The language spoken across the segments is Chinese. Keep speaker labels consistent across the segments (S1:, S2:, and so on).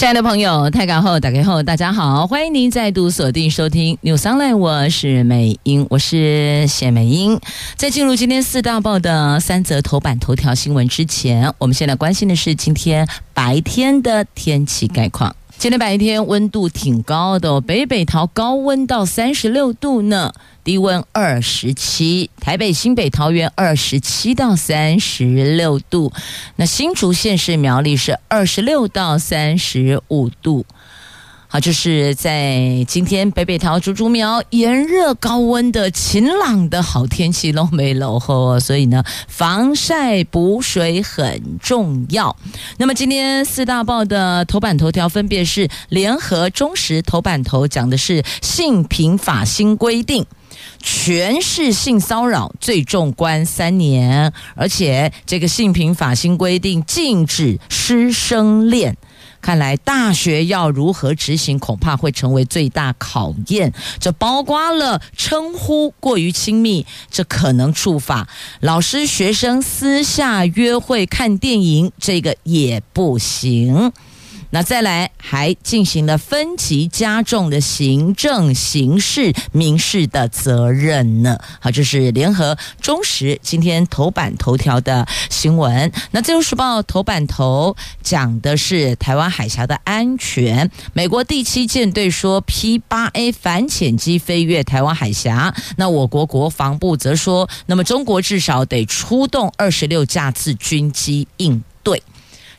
S1: 亲爱的朋友，泰港后打开后，大家好，欢迎您再度锁定收听 News Online，我是美英，我是谢美英。在进入今天四大报的三则头版头条新闻之前，我们现在关心的是今天白天的天气概况。今天白天温度挺高的哦，北北桃高温到三十六度呢，低温二十七，台北、新北、桃园二十七到三十六度，那新竹县市苗栗是二十六到三十五度。好，就是在今天北北桃竹竹苗炎热高温的晴朗的好天气都没落后，所以呢，防晒补水很重要。那么今天四大报的头版头条分别是联合、中时头版头讲的是性平法新规定，权势性骚扰最重关三年，而且这个性平法新规定禁止师生恋。看来大学要如何执行，恐怕会成为最大考验。这包括了称呼过于亲密，这可能触法；老师学生私下约会看电影，这个也不行。那再来还进行了分级加重的行政、刑事、民事的责任呢。好，这是联合、中时今天头版头条的新闻。那自由时报头版头讲的是台湾海峡的安全。美国第七舰队说 P-8A 反潜机飞越台湾海峡。那我国国防部则说，那么中国至少得出动二十六架次军机应对。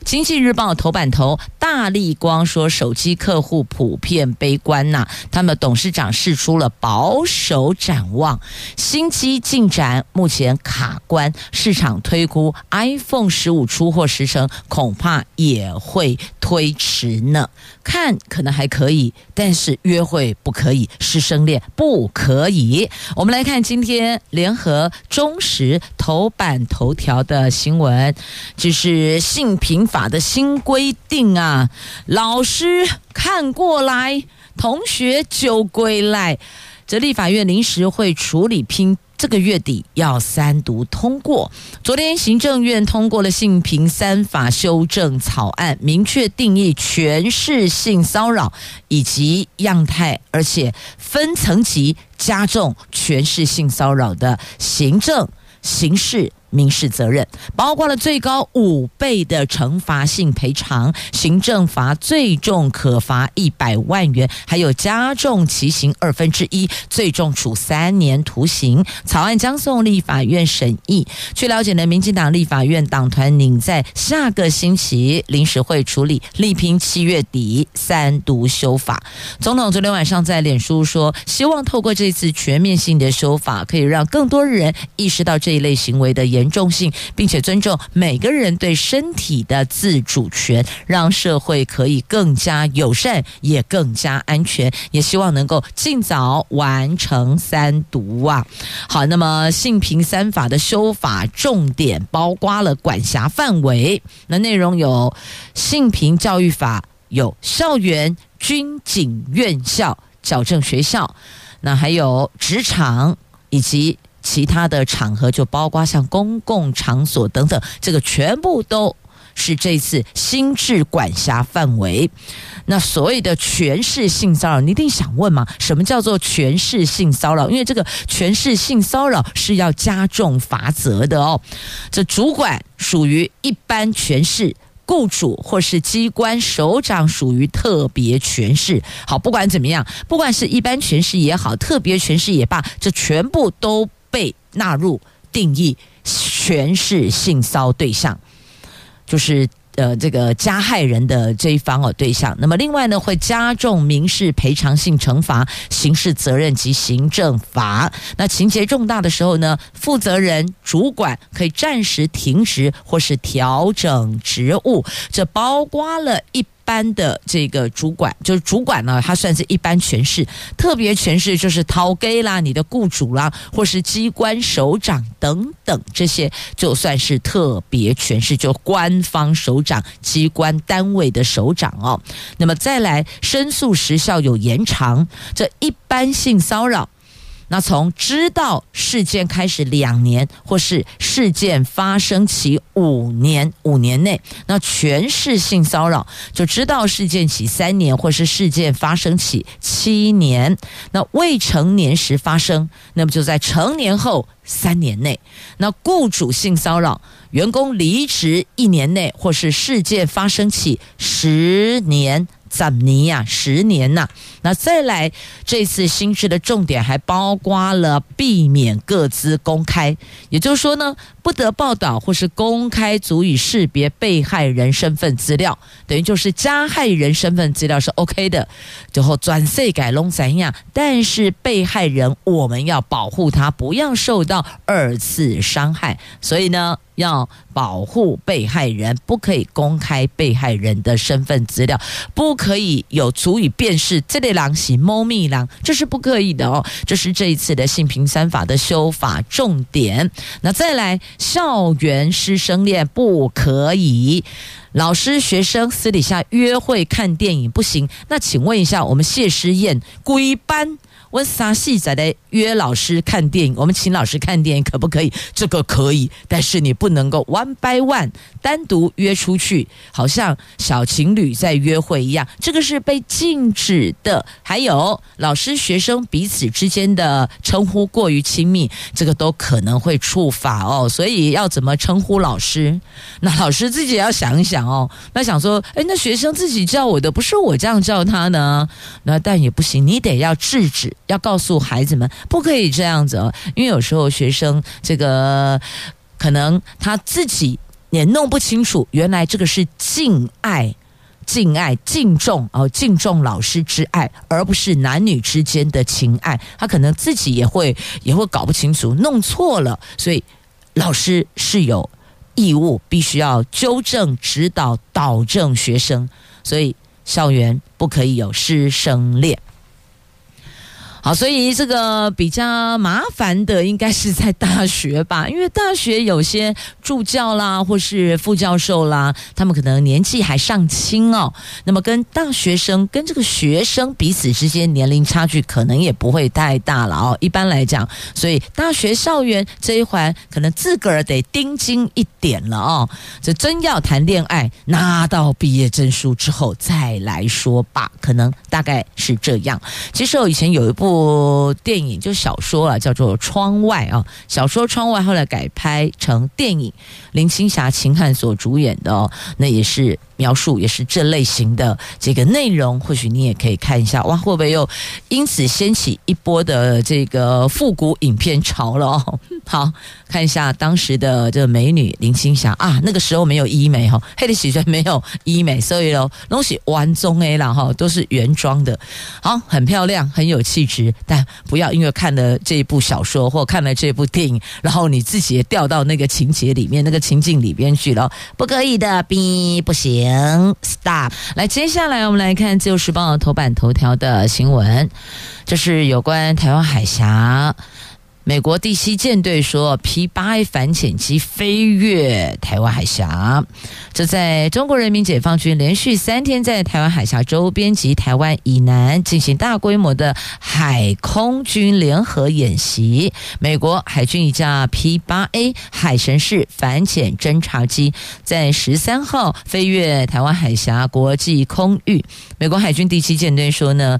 S1: 经济日报头版头，大立光说手机客户普遍悲观呐、他们董事长释出了保守展望，新机进展目前卡关，市场推估 iPhone 十五出货时程恐怕也会推迟呢。看可能还可以，但是约会不可以，师生恋不可以。我们来看今天联合中时头版头条的新闻，就是性平法的新规定啊，老师看过来，同学就归来。这立法院临时会处理拼。这个月底要三读通过。昨天行政院通过了性平三法修正草案，明确定义权势性骚扰以及样态，而且分层级加重权势性骚扰的行政、刑事。民事责任包括了最高五倍的惩罚性赔偿，行政罚最重可罚一百万元，还有加重其刑二分之一，最重处三年徒刑。草案将送立法院审议。据了解呢，民进党立法院党团拟在下个星期临时会处理，力拼七月底三读修法。总统昨天晚上在脸书说，希望透过这次全面性的修法，可以让更多人意识到这一类行为的严。严重性，并且尊重每个人对身体的自主权，让社会可以更加友善，也更加安全。也希望能够尽早完成三读啊！好，那么性平三法的修法重点包括了管辖范围，那内容有性平教育法，有校园、军警、院校、矫正学校，那还有职场以及。其他的场合就包括像公共场所等等，这个全部都是这次新制管辖范围。那所谓的权势性骚扰，你一定想问嘛？什么叫做权势性骚扰？因为这个权势性骚扰是要加重罚则的哦。这主管属于一般权势，雇主或是机关首长属于特别权势。好，不管怎么样，不管是一般权势也好，特别权势也罢，这全部都。被纳入定义全是性骚对象，就是呃这个加害人的这一方哦对象。那么另外呢，会加重民事赔偿性惩罚、刑事责任及行政罚。那情节重大的时候呢，负责人主管可以暂时停职或是调整职务。这包括了一般的这个主管，就是主管呢，他算是一般权势，特别权势就是头家啦，你的雇主啦，或是机关首长等等这些，就算是特别权势，就官方首长、机关单位的首长哦。那么再来，申诉时效有延长，这一般性骚扰。那从知道事件开始两年，或是事件发生起五年，五年内，那全是性骚扰就知道事件起三年，或是事件发生起七年，那未成年时发生，那么就在成年后三年内。那雇主性骚扰，员工离职一年内，或是事件发生起十年。怎尼呀？十年呐、那再来这次新制的重点还包括了避免个资公开，也就是说呢，不得报道或是公开足以识别被害人身份资料，等于就是加害人身份资料是 OK 的，最后转岁改龙怎样？但是被害人我们要保护他，不要受到二次伤害，所以呢。要保护被害人，不可以公开被害人的身份资料，不可以有足以辨识这类狼行猫咪狼，这是不可以的哦。这是这一次的性平三法的修法重点。那再来，校园师生恋不可以，老师学生私底下约会看电影不行。那请问一下，我们谢师宴归班？温莎戏仔的约老师看电影，我们请老师看电影可不可以？这个可以，但是你不能够 one by one 单独约出去，好像小情侣在约会一样，这个是被禁止的。还有老师学生彼此之间的称呼过于亲密，这个都可能会触法哦。所以要怎么称呼老师？那老师自己要想一想哦。那想说，诶，那学生自己叫我的，不是我这样叫他呢？那但也不行，你得要制止。要告诉孩子们不可以这样子哦，因为有时候学生这个可能他自己也弄不清楚，原来这个是敬爱、敬爱、敬重哦，敬重老师之爱，而不是男女之间的情爱。他可能自己也会也会搞不清楚，弄错了，所以老师是有义务必须要纠正、指导、导正学生，所以校园不可以有师生恋。好，所以这个比较麻烦的应该是在大学吧，因为大学有些助教啦，或是副教授啦，他们可能年纪还尚轻哦。那么跟大学生跟这个学生彼此之间年龄差距可能也不会太大了哦。一般来讲，所以大学校园这一环可能自个儿得盯紧一点了哦。这真要谈恋爱，拿到毕业证书之后再来说吧，可能大概是这样。其实我以前有一部。部电影就小说了，叫做《窗外》啊。小说《窗外》后来改拍成电影，林青霞、秦汉所主演的哦，那也是。描述也是这类型的这个内容，或许你也可以看一下，哇，会不会又因此掀起一波的这个复古影片潮了哦？好，看一下当时的这个美女林青霞啊，那个时候没有医美哈，黑的喜剧没有医美，所以喽东西完中 A 了哈，都是原装的，好，很漂亮，很有气质，但不要因为看了这一部小说或看了这部电影，然后你自己也掉到那个情节里面、那个情境里边去了，不可以的，，B 不行。Stop！来，接下来我们来看《自由时报》头版头条的新闻，这是有关台湾海峡。美国第七舰队说，P-8A 反潜机飞越台湾海峡。这在中国人民解放军连续三天在台湾海峡周边及台湾以南进行大规模的海空军联合演习。美国海军一架 P-8A 海神式反潜侦察机在十三号飞越台湾海峡国际空域。美国海军第七舰队说呢，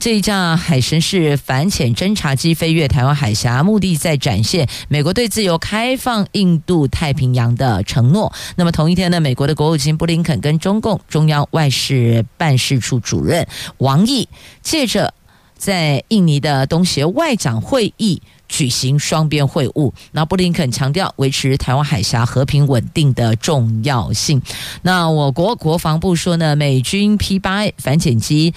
S1: 这一架海神式反潜侦察机飞越台湾海峡。目的在展现美国对自由开放印度太平洋的承诺。那么同一天呢，美国的国务卿布林肯跟中共中央外事办事处主任王毅借着在印尼的东协外长会议举行双边会晤。那布林肯强调维持台湾海峡和平稳定的重要性。那我国国防部说呢，美军 P 八反潜机。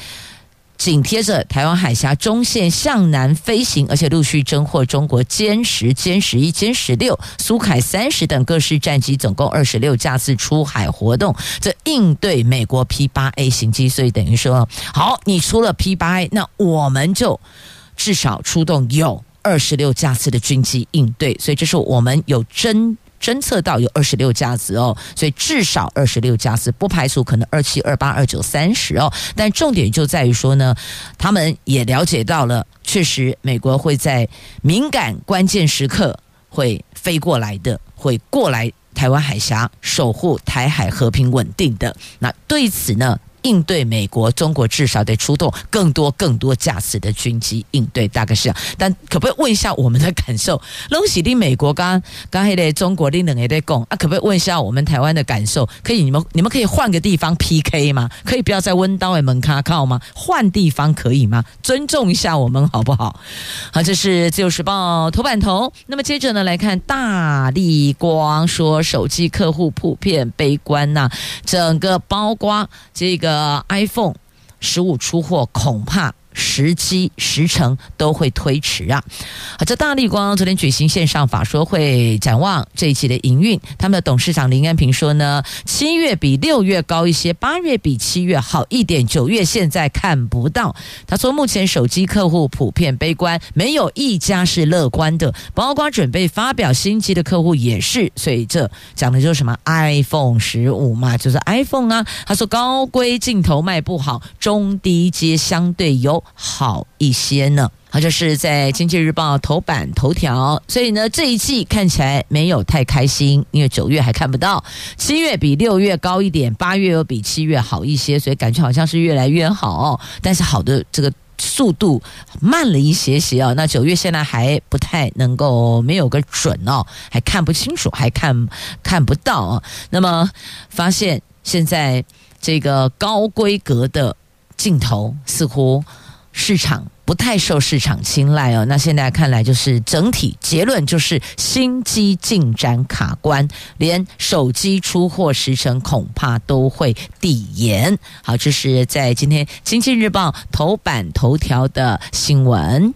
S1: 紧贴着台湾海峡中线向南飞行，而且陆续侦获中国歼十、歼十一、歼十六、苏凯三十等各式战机，总共二十六架次出海活动，这应对美国 P 八 A 型机。所以等于说，好，你出了 P 八 A，那我们就至少出动有二十六架次的军机应对。所以这是我们有真。侦测到有二十六架次哦，所以至少二十六架次，不排除可能二七、二八、二九、三十哦。但重点就在于说呢，他们也了解到了，确实美国会在敏感关键时刻会飞过来的，会过来台湾海峡守护台海和平稳定的。那对此呢？应对美国，中国至少得出动更多更多架次的军机应对，大概是这样。但可不可以问一下我们的感受？拢是的美国刚刚还在中国的人也在讲啊，可不可以问一下我们台湾的感受？可以，你们你们可以换个地方 PK 吗？可以不要在温刀的门卡靠吗？换地方可以吗？尊重一下我们好不好？好，这是自由时报头版头。那么接着呢，来看大立光说，手机客户普遍悲观呐、整个包括这个。呃，iPhone 十五出货恐怕。时机时程都会推迟啊！好，这大立光昨天举行线上法说会，展望这一期的营运。他们的董事长林安平说呢，七月比六月高一些，八月比七月好一点，九月现在看不到。他说，目前手机客户普遍悲观，没有一家是乐观的，包括准备发表新机的客户也是。所以这讲的就是什么 iPhone 十五嘛，就是 iPhone 啊。他说高规镜头卖不好，中低阶相对优。好一些呢，好，这是在经济日报头版头条，所以呢，这一季看起来没有太开心，因为九月还看不到，七月比六月高一点，八月又比七月好一些，所以感觉好像是越来越好，但是好的这个速度慢了一些些哦。那九月现在还不太能够没有个准哦，还看不清楚，还看看不到哦。那么发现现在这个高规格的镜头似乎。市场不太受市场青睐哦，那现在看来就是整体结论就是新机进展卡关，连手机出货时程恐怕都会递延。好，这是在今天《经济日报》头版头条的新闻。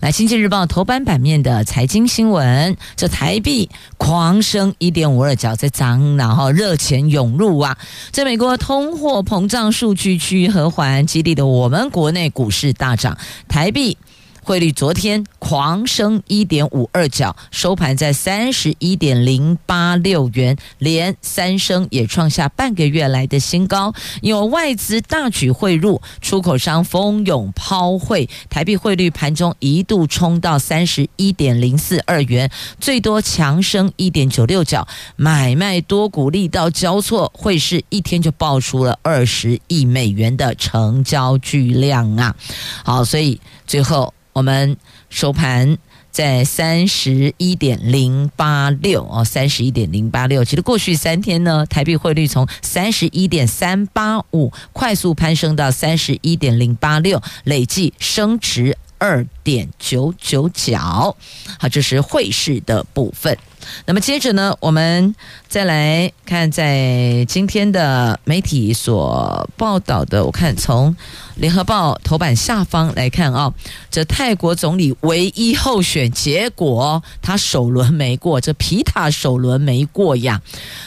S1: 来，《经济日报》头版版面的财经新闻，这台币狂升一点五二角，在涨，然后热钱涌入啊！在美国通货膨胀数据趋于和缓，激励的我们国内股市大涨，台币。汇率昨天狂升一点五二角，收盘在三十一点零八六元，连三升也创下半个月来的新高。有外资大举汇入，出口商蜂拥抛汇，台币汇率盘中一度冲到三十一点零四二元，最多强升一点九六角，买卖多股力道交错，汇市一天就爆出了二十亿美元的成交巨量啊！好，所以最后。我们收盘在三十一点零八六哦，三十一点零八六。其实过去三天呢，台币汇率从三十一点三八五快速攀升到三十一点零八六，累计升值二点九九角。好，这是汇市的部分。那么接着呢，我们再来看在今天的媒体所报道的，我看从联合报头版下方来看啊，这泰国总理唯一候选结果，他首轮没过，这皮塔首轮没过呀，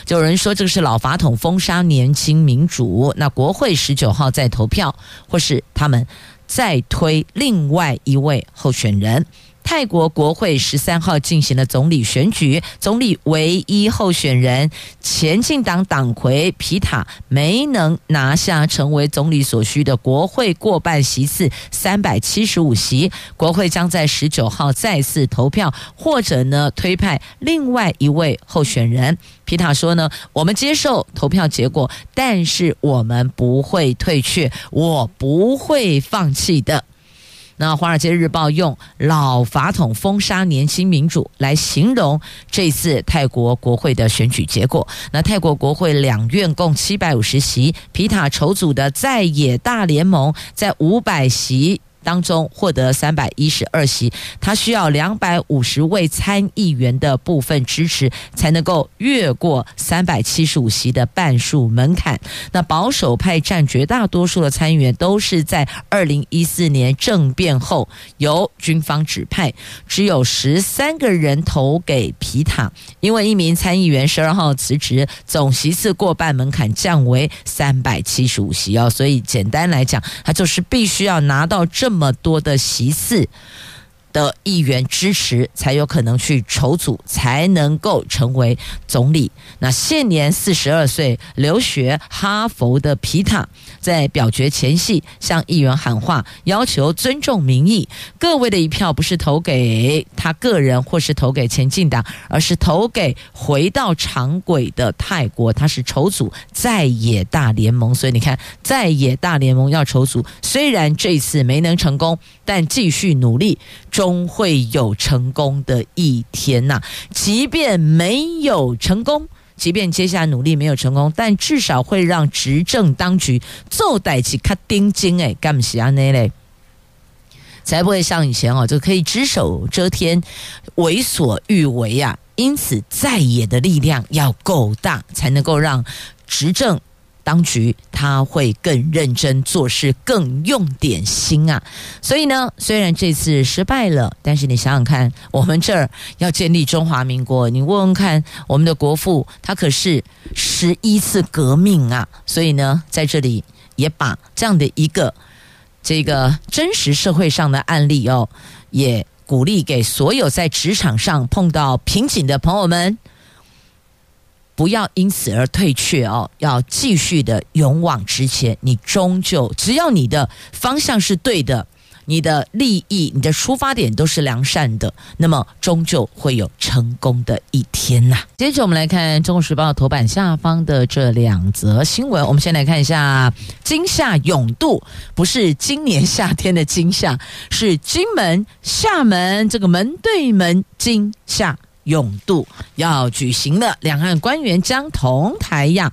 S1: 就有人说这个是老法统封杀年轻民主，那国会十九号再投票，或是他们再推另外一位候选人。泰国国会十三号进行了总理选举，总理唯一候选人前进党党魁皮塔没能拿下成为总理所需的国会过半席次三百七十五席，国会将在十九号再次投票，或者呢推派另外一位候选人。皮塔说呢，我们接受投票结果，但是我们不会退却，我不会放弃的。那《华尔街日报》用“老法统封杀年轻民主”来形容这次泰国国会的选举结果。那泰国国会两院共七百五十席，皮塔筹组的在野大联盟在五百席当中获得三百一十二席，他需要两百五十位参议员的部分支持，才能够越过三百七十五席的半数门槛。那保守派占绝大多数的参议员，都是在二零一四年政变后由军方指派，只有十三个人投给皮塔，因为一名参议员十二号辞职，总席次过半门槛降为三百七十五席哦，所以简单来讲，他就是必须要拿到这这么多的习事。的议员支持才有可能去筹组，才能够成为总理。那现年四十二岁，留学哈佛的皮塔，在表决前夕向议员喊话，要求尊重民意。各位的一票不是投给他个人，或是投给前进党，而是投给回到常轨的泰国。他是筹组在野大联盟，所以你看，在野大联盟要筹组，虽然这一次没能成功，但继续努力。终会有成功的一天呐！即便没有成功，即便接下来努力没有成功，但至少会让执政当局做代志较顶真诶，干不起安内嘞？才不会像以前哦，就可以只手遮天、为所欲为啊！因此，在野的力量要够大，才能够让执政。当局他会更认真做事，更用点心啊！所以呢，虽然这次失败了，但是你想想看，我们这儿要建立中华民国，你问问看，我们的国父他可是十一次革命啊！所以呢，在这里也把这样的一个这个真实社会上的案例哦，也鼓励给所有在职场上碰到瓶颈的朋友们。不要因此而退却哦，要继续的勇往直前。你终究只要你的方向是对的，你的利益、你的出发点都是良善的，那么终究会有成功的一天呐。接着我们来看《中国时报》头版下方的这两则新闻。我们先来看一下金夏永渡，不是今年夏天的金夏，是金门、厦门这个门对门金夏。永渡要举行了，两岸官员将同台样。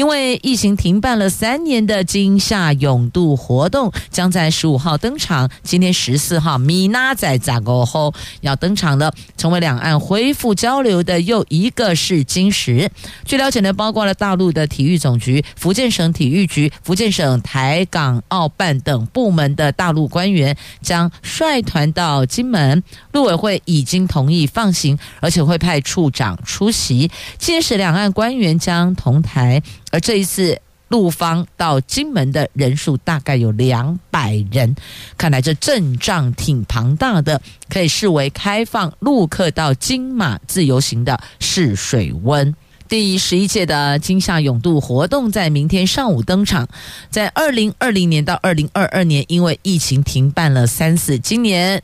S1: 因为疫情停办了三年的金厦泳渡活动，将在十五号登场。今天十四号，米娜在杂沟后要登场了，成为两岸恢复交流的又一个试金石。据了解呢，包括了大陆的体育总局、福建省体育局、福建省台港澳办等部门的大陆官员将率团到金门。陆委会已经同意放行，而且会派处长出席。届时两岸官员将同台。而这一次陆方到金门的人数大概有两百人，看来这阵仗挺庞大的，可以视为开放陆客到金马自由行的试水温。第十一届的金厦泳渡活动在明天上午登场，在二零二零年到二零二二年因为疫情停办了三次，今年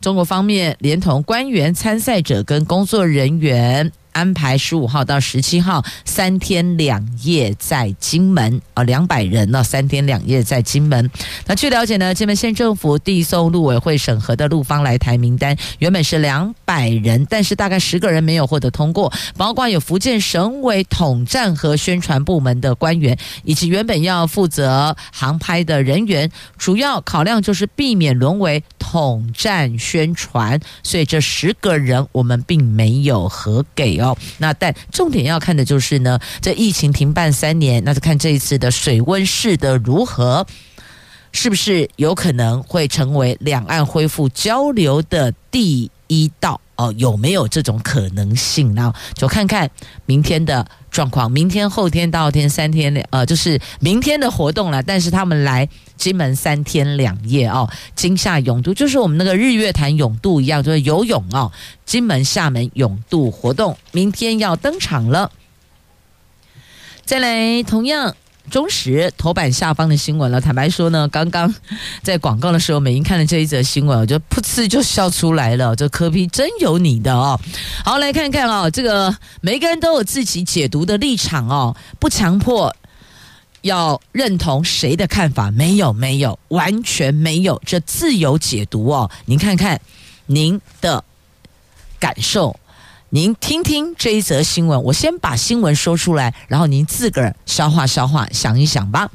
S1: 中国方面连同官员、参赛者跟工作人员。安排十五号到十七号三天两夜在金门啊，两百人呢，三天两夜在金门。那据了解呢，金门县政府递送陆委会审核的陆方来台名单，原本是两百人，但是大概十个人没有获得通过，包括有福建省委统战和宣传部门的官员，以及原本要负责航拍的人员。主要考量就是避免沦为统战宣传，所以这十个人我们并没有核给。那但重点要看的就是呢，这疫情停办三年，那就看这一次的水温试的如何，是不是有可能会成为两岸恢复交流的第一道？哦，有没有这种可能性？然后就看看明天的状况，明天、后天、大后天三天，呃，就是明天的活动了。但是他们来金门三天两夜哦，金厦泳渡就是我们那个日月潭泳渡一样，就是游泳哦。金门、厦门泳渡活动明天要登场了。再来，同样。中时头版下方的新闻了。坦白说呢，刚刚在广告的时候，美英看了这一则新闻，我就噗嗤就笑出来了。这柯 P 真有你的哦！好，来看看哦，这个每个人都有自己解读的立场哦，不强迫要认同谁的看法，没有，没有，完全没有，这自由解读哦。您看看您的感受。您听听这一则新闻，我先把新闻说出来，然后您自个儿消化消化，想一想吧。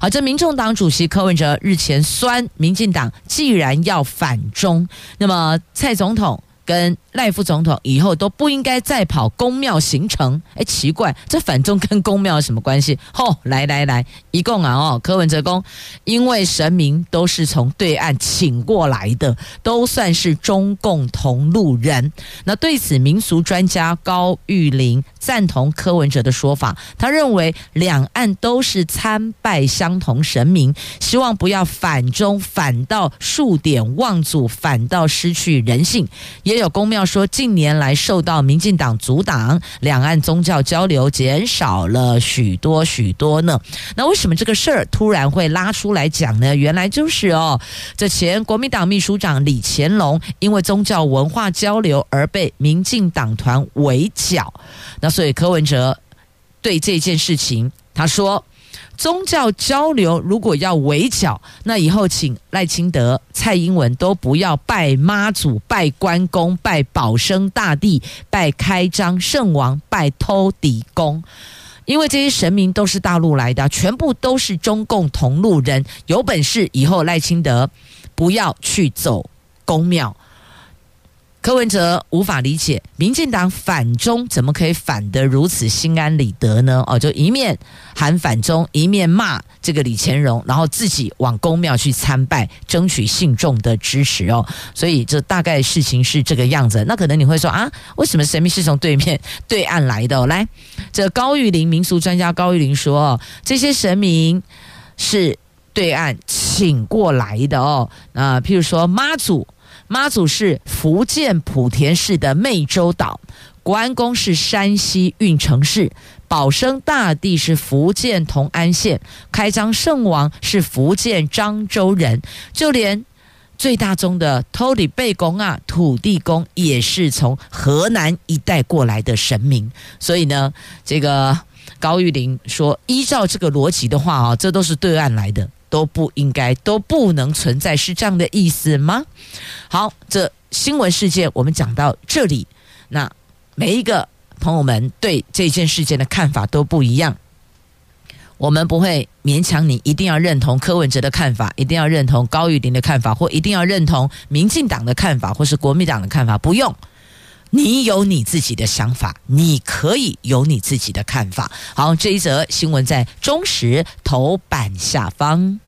S1: 好，这民众党主席柯文哲日前酸民进党，既然要反中，那么蔡总统跟赖副总统以后都不应该再跑宫庙行程。哎，奇怪，这反中跟宫庙有什么关系？吼、哦，来来来，一共啊哦，柯文哲公，因为神明都是从对岸请过来的，都算是中共同路人。那对此，民俗专家高玉玲赞同柯文哲的说法，他认为两岸都是参拜相同神明，希望不要反中，反倒数典忘祖，反倒失去人性。也有宫庙。要说近年来受到民进党阻挡，两岸宗教交流减少了许多许多呢。那为什么这个事儿突然会拉出来讲呢？原来就是哦，这前国民党秘书长李干龙因为宗教文化交流而被民进党团围剿。那所以柯文哲对这件事情他说。宗教交流如果要围剿，那以后请赖清德、蔡英文都不要拜妈祖、拜关公、拜保生大帝、拜开张圣王、拜偷底公，因为这些神明都是大陆来的，全部都是中共同路人。有本事以后赖清德不要去走公庙。柯文哲无法理解，民进党反中怎么可以反得如此心安理得呢？哦，就一面喊反中，一面骂这个李乾荣，然后自己往公庙去参拜，争取信众的支持哦。所以这大概事情是这个样子。那可能你会说啊，为什么神明是从对面对岸来的？哦，来，这高玉林民俗专家高玉林说，这些神明是对岸请过来的哦。那譬如说妈祖。妈祖是福建莆田市的湄洲岛，关公是山西运城市，保生大帝是福建同安县，开张圣王是福建漳州人，就连最大宗的偷里贝公啊，土地公也是从河南一带过来的神明，所以呢，这个高玉林说，依照这个逻辑的话啊，这都是对岸来的。都不应该，都不能存在，是这样的意思吗？好，这新闻事件我们讲到这里，那每一个朋友们对这件事件的看法都不一样，我们不会勉强你一定要认同柯文哲的看法，一定要认同高玉玲的看法，或一定要认同民进党的看法，或是国民党的看法，不用。你有你自己的想法，你可以有你自己的看法。好，这一则新闻在中时头版下方。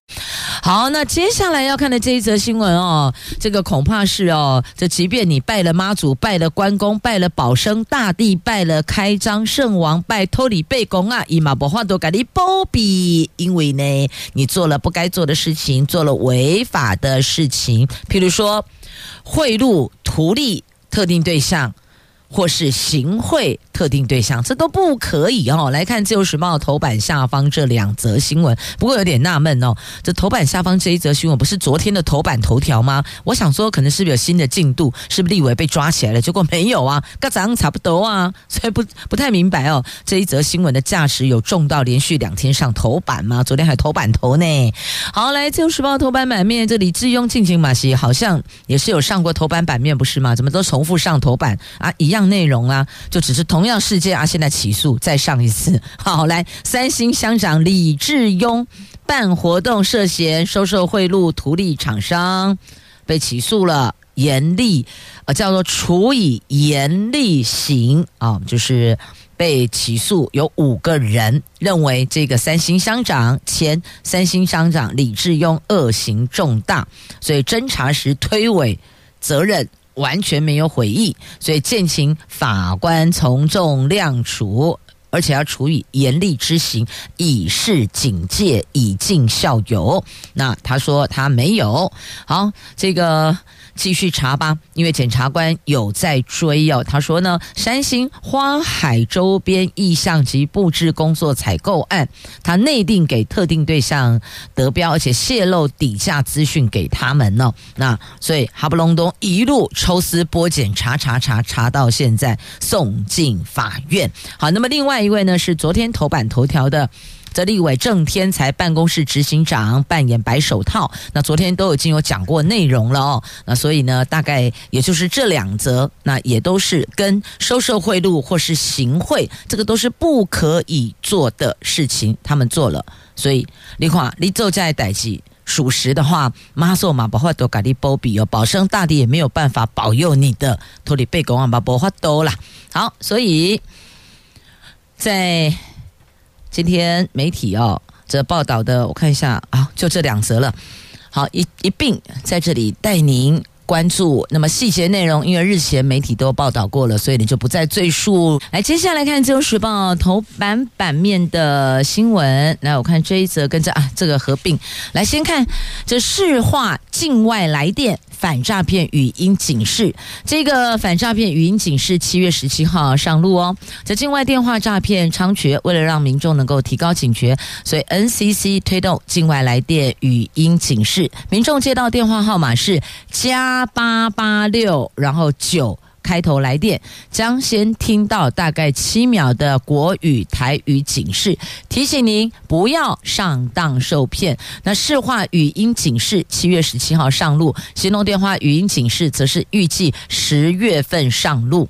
S1: 好，那接下来要看的这一则新闻哦，这个恐怕是哦，这即便你拜了妈祖，拜了关公，拜了保生大帝，拜了开张圣王，拜托里贝公啊，伊玛博话都给你包庇，因为呢，你做了不该做的事情，做了违法的事情，譬如说贿赂图利。特定对象，或是行贿特定对象，这都不可以哦。来看《自由时报》头版下方这两则新闻，不过有点纳闷哦。这头版下方这一则新闻不是昨天的头版头条吗？我想说，可能是不是有新的进度？是不是立委被抓起来了？结果没有啊，跟早上差不多啊，所以不不太明白哦。这一则新闻的价值有重到连续两天上头版吗？昨天还头版头呢。好，来《自由时报》头版版面，这李志庸进行马戏，好像也是有上过头版版面，不是吗？怎么都重复上头版啊？一样。内容啊，就只是同同样事件啊，现在起诉再上一次。好，来，三星乡长李志庸办活动涉嫌收受贿赂图利厂商，被起诉了，严厉呃叫做处以严厉刑啊，就是被起诉有五个人，认为这个三星乡长前三星乡长李志庸恶行重大，所以侦查时推诿责任。完全没有悔意，所以建请法官从重量处，而且要处以严厉之刑，以示警戒，以儆效尤。那他说他没有。好，这个。继续查吧，因为检察官有在追哦。他说呢，三星花海周边意向及布置工作采购案，他内定给特定对象得标，而且泄露底价资讯给他们呢、那所以哈布隆咚一路抽丝剥茧查查查查到现在送进法院。好，那么另外一位呢是昨天头版头条的。这立委郑天才办公室执行长扮演白手套。那昨天都已经有讲过内容了哦。那所以呢，大概也就是这两则，那也都是跟收受贿赂或是行贿，这个都是不可以做的事情，他们做了。所以你看，你做在代志属实的话，妈说嘛，不会多给你保庇哦，保生大帝也没有办法保佑你的，托你被公安把不法多啦。好，所以在今天媒体哦，这报道的我看一下啊，就这两则了。好，一一并在这里带您。关注，那么细节内容，因为日前媒体都报道过了，所以你就不再赘述。来，接下来看《自由时报》头版版面的新闻。来，我看这一则跟着啊，这个合并。来，先看这市话境外来电。反诈骗语音警示，这个反诈骗语音警示七月十七号上路哦。在境外电话诈骗猖獗，为了让民众能够提高警觉，所以 NCC 推动境外来电语音警示。民众接到电话号码是加八八六，然后九。开头来电将先听到大概七秒的国语台语警示，提醒您不要上当受骗。那市话语音警示七月十七号上路，行动电话语音警示则是预计十月份上路。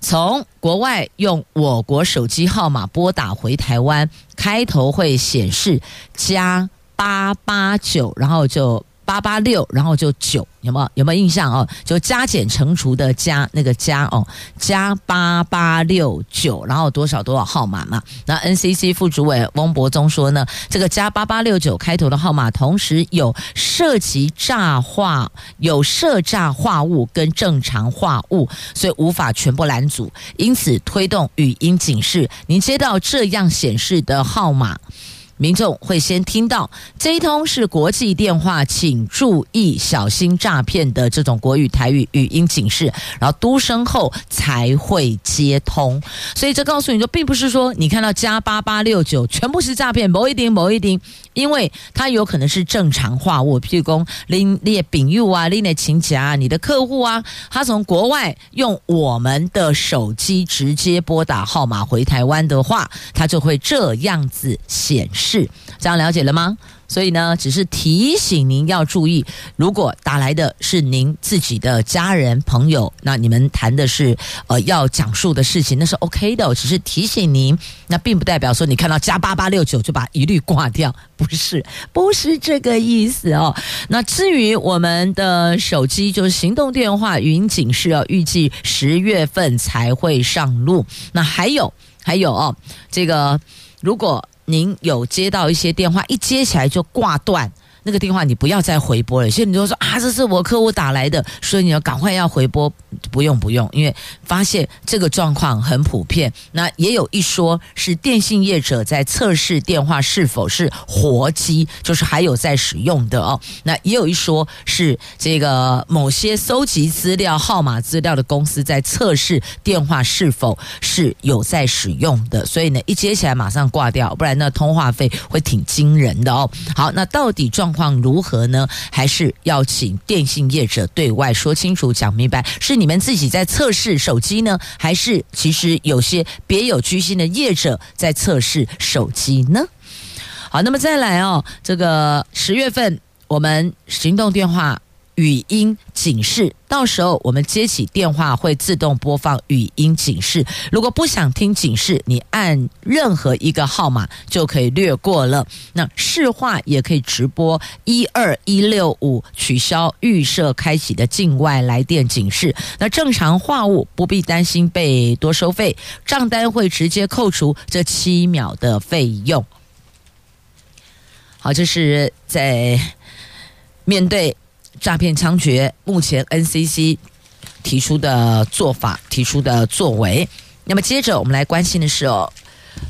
S1: 从国外用我国手机号码拨打回台湾，开头会显示加八八九，然后就。八八六，然后就九，有没有有没有印象哦？就加减乘除的加那个加哦，加八八六九，然后多少多少号码嘛？那 NCC 副主委翁博宗说呢，这个加八八六九开头的号码，同时有涉及诈话、有涉诈话务跟正常话务，所以无法全部拦阻，因此推动语音警示，您接到这样显示的号码。民众会先听到这一通是国际电话，请注意小心诈骗的这种国语台语语音警示，然后嘟声后才会接通。所以这告诉你说，并不是说你看到加八八六九全部是诈骗，某一丁某一丁，因为它有可能是正常话务，譬如说拎列丙玉啊，拎列请假，你的客户啊，他从国外用我们的手机直接拨打号码回台湾的话，他就会这样子显示。是这样了解了吗？所以呢，只是提醒您要注意，如果打来的是您自己的家人朋友，那你们谈的是呃要讲述的事情，那是 OK 的。只是提醒您，那并不代表说你看到加八八六九就把一律挂掉，不是，不是这个意思哦。那至于我们的手机，就是行动电话语音警示哦，预计十月份才会上路。那还有还有哦，这个如果。您有接到一些电话，一接起来就挂断。那个电话你不要再回拨了，现在你就说啊，这是我客户打来的，所以你要赶快要回拨，不用不用，因为发现这个状况很普遍。那也有一说是电信业者在测试电话是否是活机，就是还有在使用的哦。那也有一说是这个某些搜集资料号码资料的公司在测试电话是否是有在使用的，所以呢一接起来马上挂掉，不然那通话费会挺惊人的哦。好，那到底状况如何呢？还是要请电信业者对外说清楚、讲明白，是你们自己在测试手机呢，还是其实有些别有居心的业者在测试手机呢？好，那么再来哦，这个十月份我们行动电话。语音警示，到时候我们接起电话会自动播放语音警示。如果不想听警示，你按任何一个号码就可以略过了。那市话也可以直播一二一六五，取消预设开启的境外来电警示。那正常话务不必担心被多收费，账单会直接扣除这七秒的费用。好，这是在面对。诈骗猖獗，目前 NCC 提出的做法、提出的作为。那么接着我们来关心的是哦，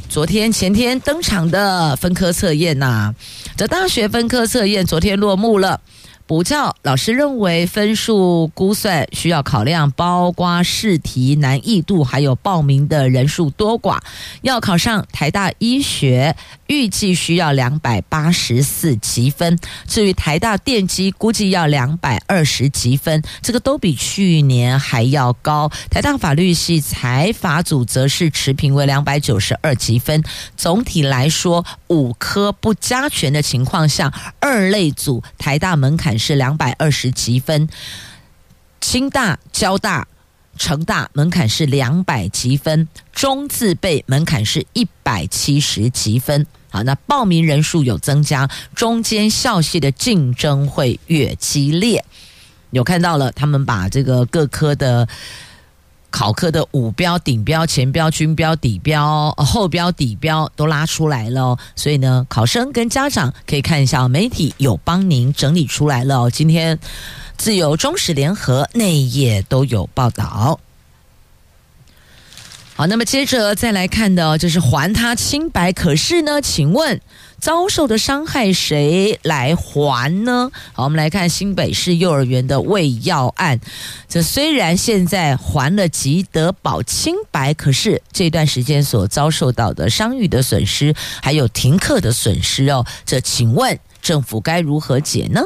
S1: 昨天、前天登场的分科测验呐，这大学分科测验昨天落幕了。补教老师认为，分数估算需要考量包括试题难易度，还有报名的人数多寡。要考上台大医学，预计需要两百八十四积分。至于台大电机，估计要两百二十积分，这个都比去年还要高。台大法律系财法组则是持平为两百九十二积分。总体来说，五科不加权的情况下，二类组台大门槛是两百二十积分，清大、交大、成大门槛是两百积分，中字辈门槛是一百七十积分。好，那报名人数有增加，中间校系的竞争会越激烈。有看到了，他们把这个各科的。考科的五标、顶标、前标、均标、底标、后标、底标都拉出来了，所以呢，考生跟家长可以看一下，媒体有帮您整理出来了。今天自由、中时联合内页都有报道。好，那么接着再来看的，就是还他清白。可是呢，请问遭受的伤害谁来还呢？好，我们来看新北市幼儿园的喂药案。这虽然现在还了吉德堡清白，可是这段时间所遭受到的伤誉的损失，还有停课的损失哦，这请问政府该如何解呢？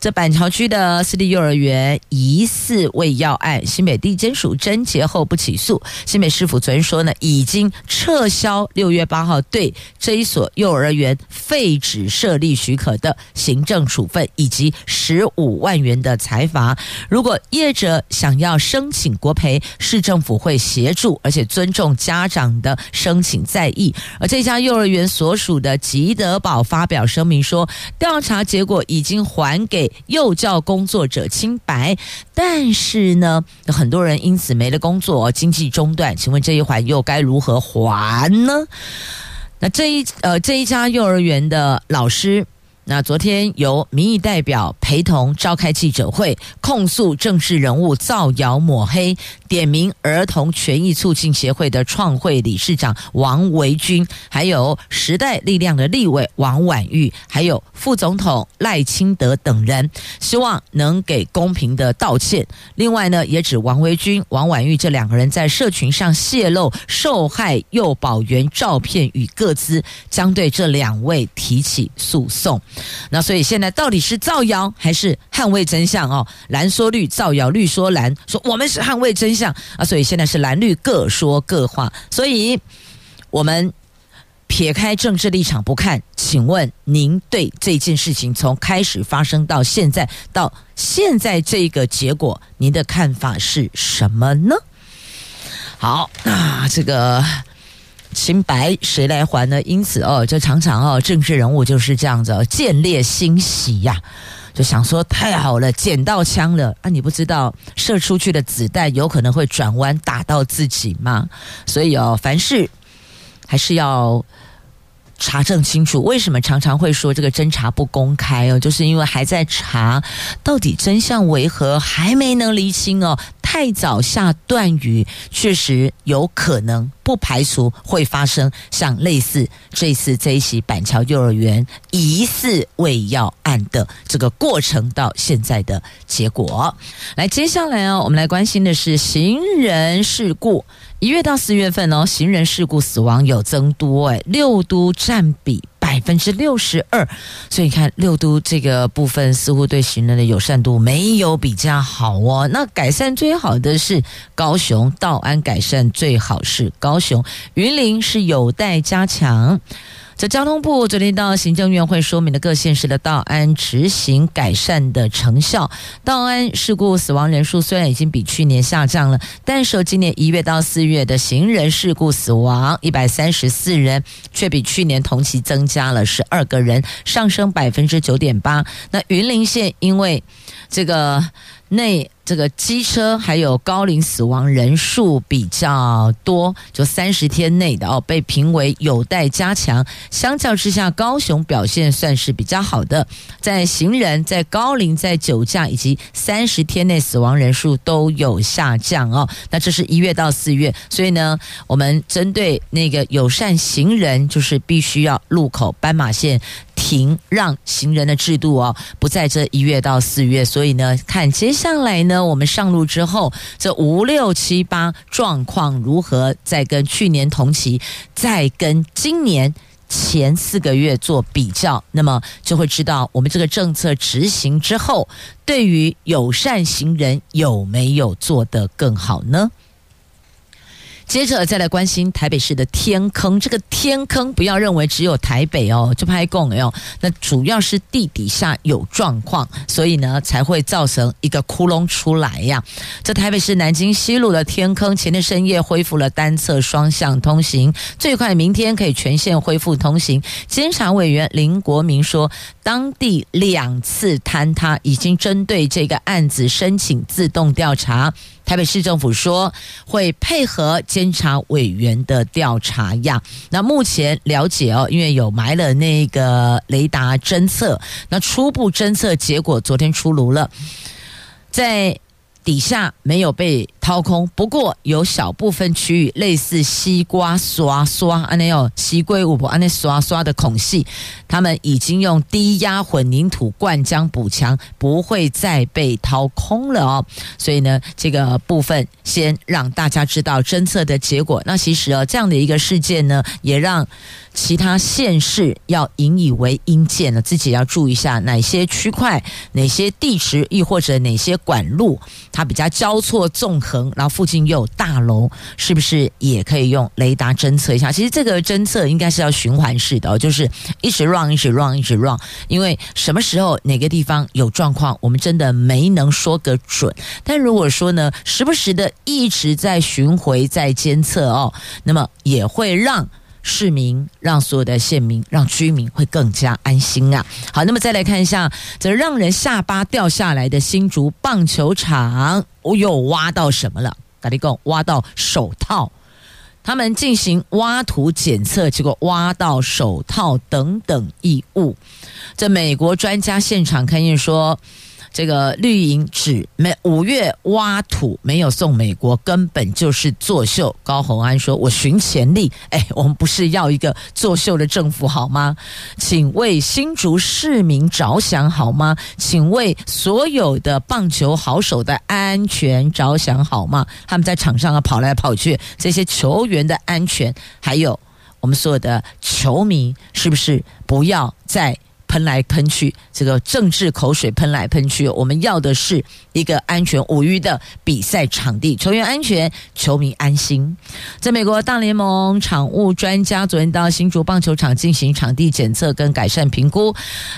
S1: 这板桥区的私立幼儿园疑似喂药案，新北地检署侦结后不起诉。新北市府昨天说呢，已经撤销六月八号对这一所幼儿园废止设立许可的行政处分，以及十五万元的裁罚。如果业者想要申请国赔，市政府会协助，而且尊重家长的申请在意。而这家幼儿园所属的吉德堡发表声明说，调查结果已经还给。幼教工作者清白，但是呢，很多人因此没了工作，经济中断。请问这一环又该如何还呢？那这一呃这一家幼儿园的老师。那昨天由民意代表陪同召开记者会，控诉政治人物造谣抹黑，点名儿童权益促进协会的创会理事长王维军，还有时代力量的立委王婉玉，还有副总统赖清德等人，希望能给公平的道歉。另外呢，也指王维军、王婉玉这两个人在社群上泄露受害幼保员照片与个资，将对这两位提起诉讼。那所以现在到底是造谣还是捍卫真相哦？蓝说绿，造谣绿说蓝，说我们是捍卫真相啊！所以现在是蓝绿各说各话。所以我们撇开政治立场不看，请问您对这件事情从开始发生到现在到现在这个结果，您的看法是什么呢？好，那这个。清白谁来还呢？因此哦，就常常哦，政治人物就是这样子哦，见猎心喜呀，就想说太好了，捡到枪了啊！你不知道射出去的子弹有可能会转弯打到自己吗？所以哦，凡事还是要查证清楚。为什么常常会说这个侦查不公开哦？就是因为还在查，到底真相为何，还没能厘清哦。太早下断语，确实有可能，不排除会发生像类似这次这一起板桥幼儿园疑似喂药案的这个过程到现在的结果。来，接下来哦，我们来关心的是行人事故。一月到四月份哦，行人事故死亡有增多，哎，六都占比百分之六十二，所以你看六都这个部分似乎对行人的友善度没有比较好哦。那改善最好的是高雄，道安改善最好是高雄，云林是有待加强。这交通部昨天到行政院会说明了各县市的道安执行改善的成效。道安事故死亡人数虽然已经比去年下降了，但是今年一月到四月的行人事故死亡一百三十四人，却比去年同期增加了十二个人，上升百分之九点八。那云林县因为这个内。这个机车还有高龄死亡人数比较多，就三十天内的哦，被评为有待加强。相较之下，高雄表现算是比较好的，在行人、在高龄、在酒驾以及三十天内死亡人数都有下降哦。那这是一月到四月，所以呢，我们针对那个友善行人，就是必须要路口斑马线。停让行人的制度哦，不在这一月到四月，所以呢，看接下来呢，我们上路之后，这五六七八状况如何，再跟去年同期，再跟今年前四个月做比较，那么就会知道我们这个政策执行之后，对于友善行人有没有做得更好呢？接着再来关心台北市的天坑，这个天坑不要认为只有台北哦，就拍供哦，那主要是地底下有状况，所以呢才会造成一个窟窿出来呀。这台北市南京西路的天坑，前天深夜恢复了单侧双向通行，最快明天可以全线恢复通行。监察委员林国民说，当地两次坍塌已经针对这个案子申请自动调查。台北市政府说会配合监察委员的调查呀。那目前了解哦，因为有埋了那个雷达侦测，那初步侦测结果昨天出炉了，在底下没有被掏空，不过有小部分区域类似西瓜刷刷，安内有西龟五婆安内刷刷的孔隙，他们已经用低压混凝土灌浆补强，不会再被掏空了哦。所以呢，这个部分先让大家知道侦测的结果。那其实哦，这样的一个事件呢，也让其他县市要引以为 in 鉴了，自己要注意一下哪些区块、哪些地池，亦或者哪些管路，它比较交错纵横。然后附近又有大楼，是不是也可以用雷达侦测一下？其实这个侦测应该是要循环式的，就是一直 run，一直 run，一直 run。因为什么时候哪个地方有状况，我们真的没能说个准。但如果说呢，时不时的一直在巡回在监测哦，那么也会让。市民让所有的县民、让居民会更加安心啊！好，那么再来看一下，这让人下巴掉下来的新竹棒球场，我又挖到什么了？大家讲，挖到手套，他们进行挖土检测，结果挖到手套等等异物。这美国专家现场勘验说。这个绿营指没五月挖土没有送美国，根本就是作秀。高虹安说：“我寻潜力，哎，我们不是要一个作秀的政府好吗？请为新竹市民着想好吗？请为所有的棒球好手的安全着想好吗？他们在场上啊跑来跑去，这些球员的安全，还有我们所有的球迷，是不是不要再？”喷来喷去，这个政治口水喷来喷去，我们要的是一个安全无虞的比赛场地，球员安全，球迷安心。在美国大联盟场务专家昨天到新竹棒球场进行场地检测跟改善评估，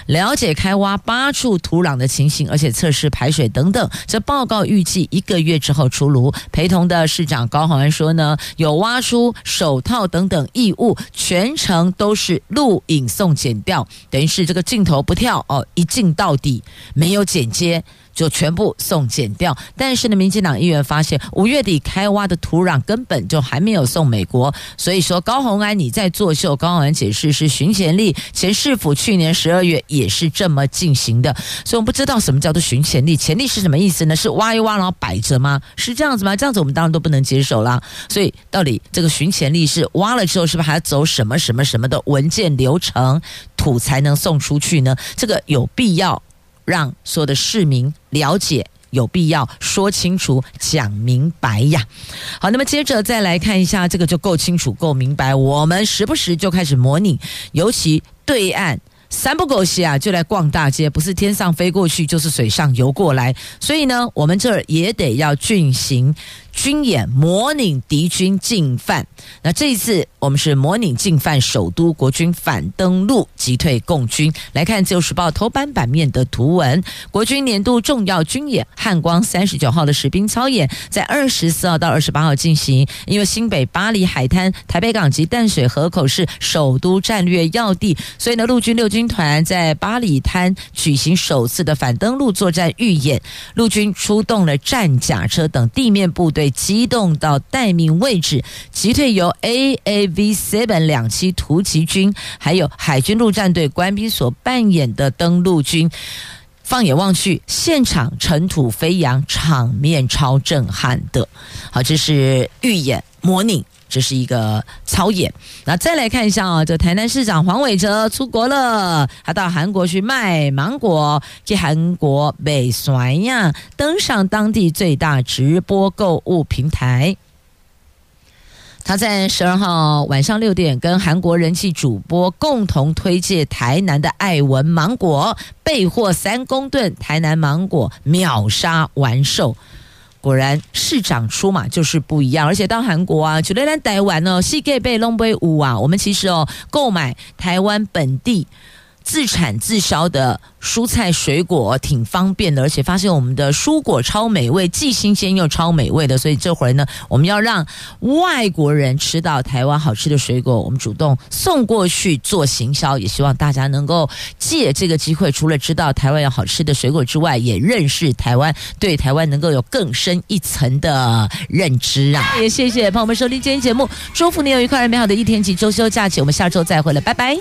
S1: 了解开挖八处土壤的情形，而且测试排水等等。这报告预计一个月之后出炉。陪同的市长高虹安说呢，有挖出手套等等异物，全程都是录影送检掉，等于是这个。镜头不跳哦，一镜到底，没有剪接。就全部送剪掉，但是呢，民进党议员发现五月底开挖的土壤根本就还没有送美国，所以说高虹安你在作秀。高虹安解释是寻潜力，前市府去年十二月也是这么进行的，所以我们不知道什么叫做寻潜力，潜力是什么意思呢？是挖一挖然后摆着吗？是这样子吗？这样子我们当然都不能接受啦。所以到底这个寻潜力是挖了之后是不是还要走什么什么什么的文件流程，土才能送出去呢？这个有必要？让所有的市民了解，有必要说清楚、讲明白呀。好，那么接着再来看一下，这个就够清楚、够明白。我们时不时就开始模拟，尤其对岸三不狗血啊，就来逛大街，不是天上飞过去，就是水上游过来。所以呢，我们这儿也得要进行。军演模拟敌军进犯，那这一次我们是模拟进犯首都，国军反登陆击退共军。来看《自由时报》头版版面的图文，国军年度重要军演汉光三十九号的实兵操演，在二十四号到二十八号进行。因为新北巴黎海滩、台北港及淡水河口是首都战略要地，所以呢，陆军六军团在巴里滩举行首次的反登陆作战预演，陆军出动了战甲车等地面部队。被机动到待命位置，击退由 AAV Seven 两栖突击军还有海军陆战队官兵所扮演的登陆军。放眼望去，现场尘土飞扬，场面超震撼的。好，这是预演模拟。这是一个操演，那再来看一下啊，这台南市长黄伟哲出国了，他到韩国去卖芒果，去韩国被甩呀，登上当地最大直播购物平台。他在十二号晚上六点跟韩国人气主播共同推介台南的爱文芒果，备货三公吨，台南芒果秒杀完售。果然市长出马就是不一样，而且到韩国啊，去来台湾哦，世界被弄被五啊，我们其实哦购买台湾本地自产自销的蔬菜水果挺方便的，而且发现我们的蔬果超美味，既新鲜又超美味的，所以这回呢，我们要让外国人吃到台湾好吃的水果，我们主动送过去做行销，也希望大家能够借这个机会，除了知道台湾有好吃的水果之外，也认识台湾，对台湾能够有更深一层的认知啊！也谢谢朋友们收听今天节目，祝福你有愉快美好的一天及周休假期，我们下周再会了，拜拜。